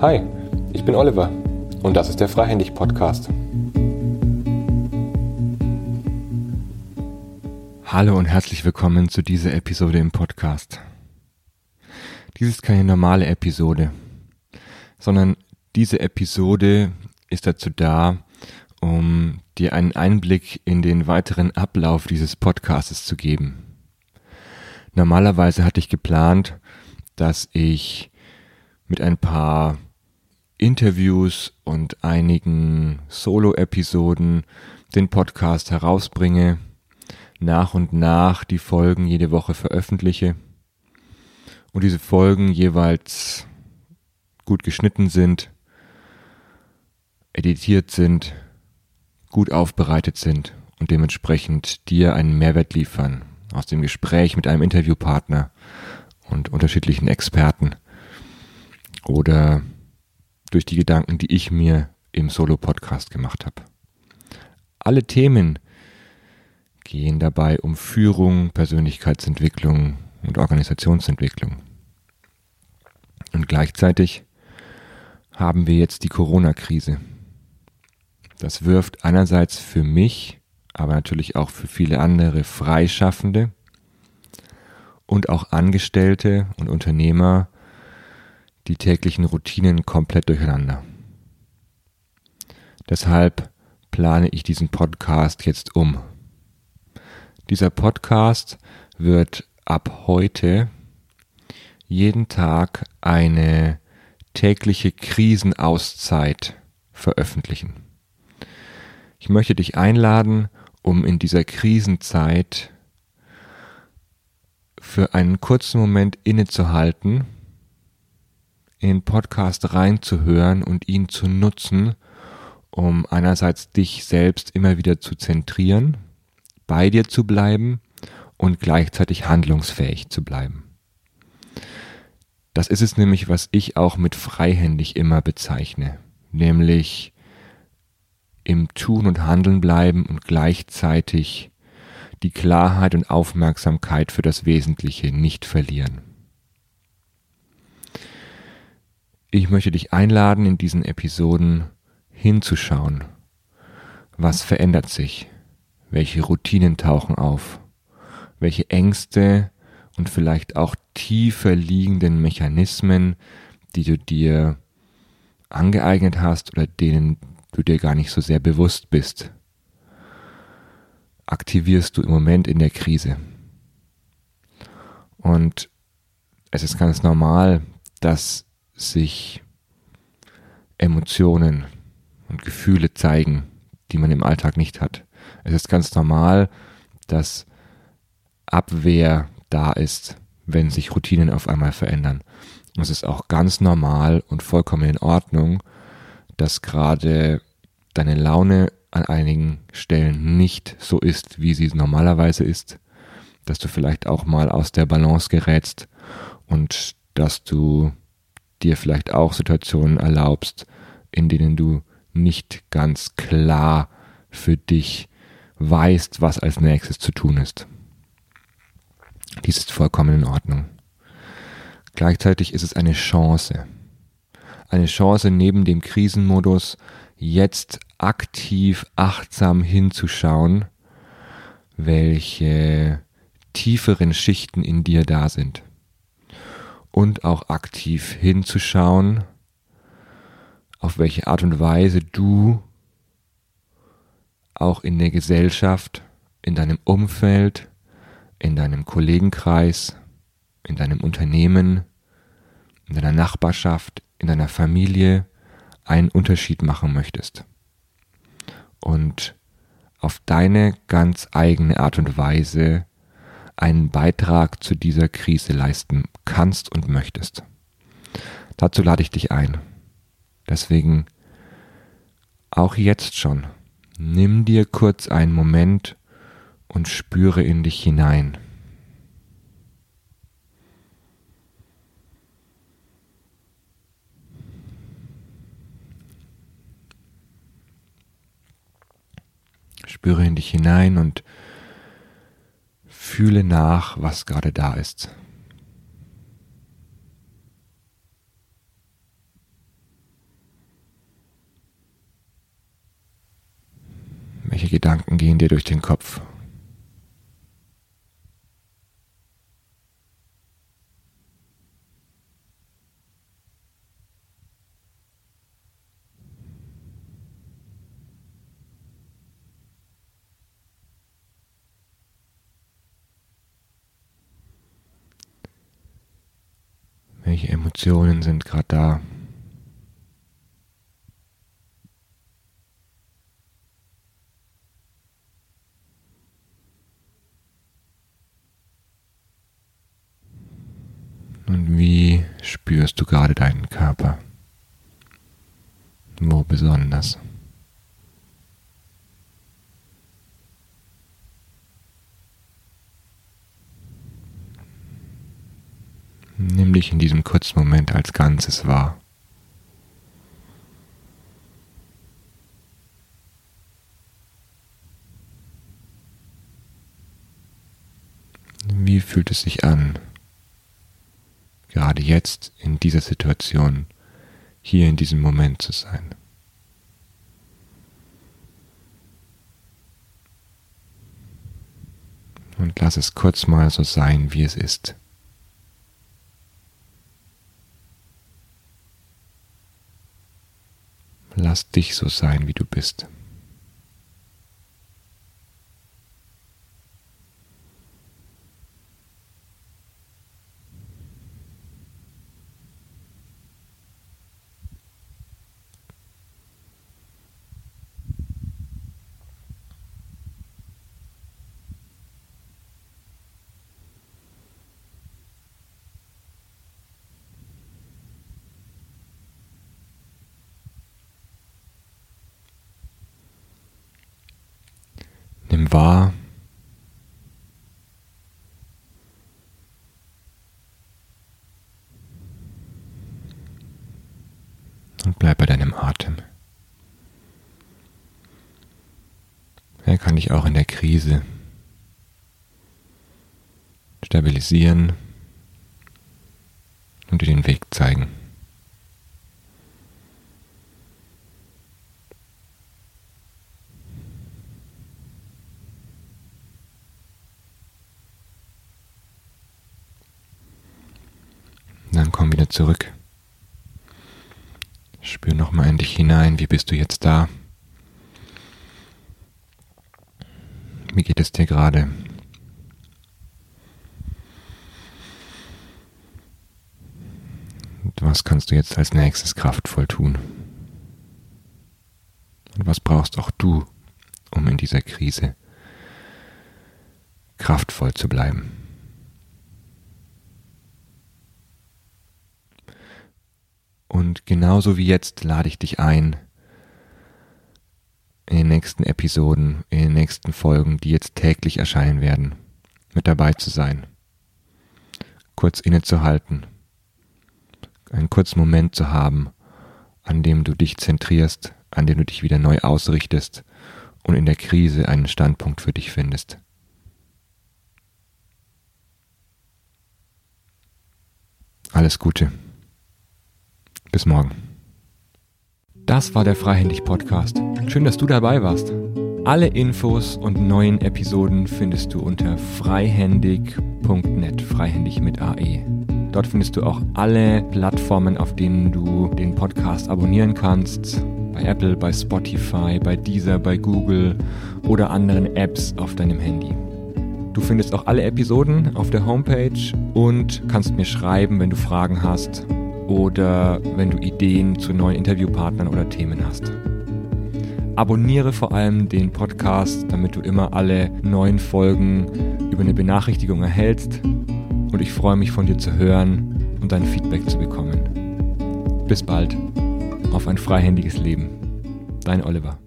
Hi, ich bin Oliver und das ist der Freihändig Podcast. Hallo und herzlich willkommen zu dieser Episode im Podcast. Dies ist keine normale Episode, sondern diese Episode ist dazu da, um dir einen Einblick in den weiteren Ablauf dieses Podcastes zu geben. Normalerweise hatte ich geplant, dass ich mit ein paar Interviews und einigen Solo-Episoden den Podcast herausbringe, nach und nach die Folgen jede Woche veröffentliche und diese Folgen jeweils gut geschnitten sind, editiert sind, gut aufbereitet sind und dementsprechend dir einen Mehrwert liefern aus dem Gespräch mit einem Interviewpartner und unterschiedlichen Experten oder durch die Gedanken, die ich mir im Solo-Podcast gemacht habe. Alle Themen gehen dabei um Führung, Persönlichkeitsentwicklung und Organisationsentwicklung. Und gleichzeitig haben wir jetzt die Corona-Krise. Das wirft einerseits für mich, aber natürlich auch für viele andere Freischaffende und auch Angestellte und Unternehmer die täglichen Routinen komplett durcheinander. Deshalb plane ich diesen Podcast jetzt um. Dieser Podcast wird ab heute jeden Tag eine tägliche Krisenauszeit veröffentlichen. Ich möchte dich einladen, um in dieser Krisenzeit für einen kurzen Moment innezuhalten, in Podcast reinzuhören und ihn zu nutzen, um einerseits dich selbst immer wieder zu zentrieren, bei dir zu bleiben und gleichzeitig handlungsfähig zu bleiben. Das ist es nämlich, was ich auch mit freihändig immer bezeichne, nämlich im Tun und Handeln bleiben und gleichzeitig die Klarheit und Aufmerksamkeit für das Wesentliche nicht verlieren. Ich möchte dich einladen, in diesen Episoden hinzuschauen. Was verändert sich? Welche Routinen tauchen auf? Welche Ängste und vielleicht auch tiefer liegenden Mechanismen, die du dir angeeignet hast oder denen du dir gar nicht so sehr bewusst bist, aktivierst du im Moment in der Krise. Und es ist ganz normal, dass sich Emotionen und Gefühle zeigen, die man im Alltag nicht hat. Es ist ganz normal, dass Abwehr da ist, wenn sich Routinen auf einmal verändern. Und es ist auch ganz normal und vollkommen in Ordnung, dass gerade deine Laune an einigen Stellen nicht so ist, wie sie normalerweise ist, dass du vielleicht auch mal aus der Balance gerätst und dass du dir vielleicht auch Situationen erlaubst, in denen du nicht ganz klar für dich weißt, was als nächstes zu tun ist. Dies ist vollkommen in Ordnung. Gleichzeitig ist es eine Chance. Eine Chance neben dem Krisenmodus jetzt aktiv achtsam hinzuschauen, welche tieferen Schichten in dir da sind. Und auch aktiv hinzuschauen, auf welche Art und Weise du auch in der Gesellschaft, in deinem Umfeld, in deinem Kollegenkreis, in deinem Unternehmen, in deiner Nachbarschaft, in deiner Familie einen Unterschied machen möchtest. Und auf deine ganz eigene Art und Weise einen Beitrag zu dieser Krise leisten kannst und möchtest. Dazu lade ich dich ein. Deswegen auch jetzt schon, nimm dir kurz einen Moment und spüre in dich hinein. spüre in dich hinein und fühle nach, was gerade da ist. Welche Gedanken gehen dir durch den Kopf? Welche Emotionen sind gerade da? Und wie spürst du gerade deinen Körper? Wo besonders? Dich in diesem kurzen Moment als Ganzes wahr. Wie fühlt es sich an, gerade jetzt in dieser Situation, hier in diesem Moment zu sein? Und lass es kurz mal so sein, wie es ist. Lass dich so sein, wie du bist. Nimm wahr, und bleib bei deinem Atem. Er kann dich auch in der Krise stabilisieren und dir den Weg zeigen. Zurück. Spür nochmal in dich hinein. Wie bist du jetzt da? Wie geht es dir gerade? Und was kannst du jetzt als nächstes kraftvoll tun? Und was brauchst auch du, um in dieser Krise kraftvoll zu bleiben? Und genauso wie jetzt lade ich dich ein, in den nächsten Episoden, in den nächsten Folgen, die jetzt täglich erscheinen werden, mit dabei zu sein. Kurz innezuhalten, einen kurzen Moment zu haben, an dem du dich zentrierst, an dem du dich wieder neu ausrichtest und in der Krise einen Standpunkt für dich findest. Alles Gute. Bis morgen. Das war der Freihändig Podcast. Schön, dass du dabei warst. Alle Infos und neuen Episoden findest du unter freihändig.net, freihändig mit AE. Dort findest du auch alle Plattformen, auf denen du den Podcast abonnieren kannst. Bei Apple, bei Spotify, bei Deezer, bei Google oder anderen Apps auf deinem Handy. Du findest auch alle Episoden auf der Homepage und kannst mir schreiben, wenn du Fragen hast oder wenn du Ideen zu neuen Interviewpartnern oder Themen hast. Abonniere vor allem den Podcast, damit du immer alle neuen Folgen über eine Benachrichtigung erhältst. Und ich freue mich von dir zu hören und dein Feedback zu bekommen. Bis bald. Auf ein freihändiges Leben. Dein Oliver.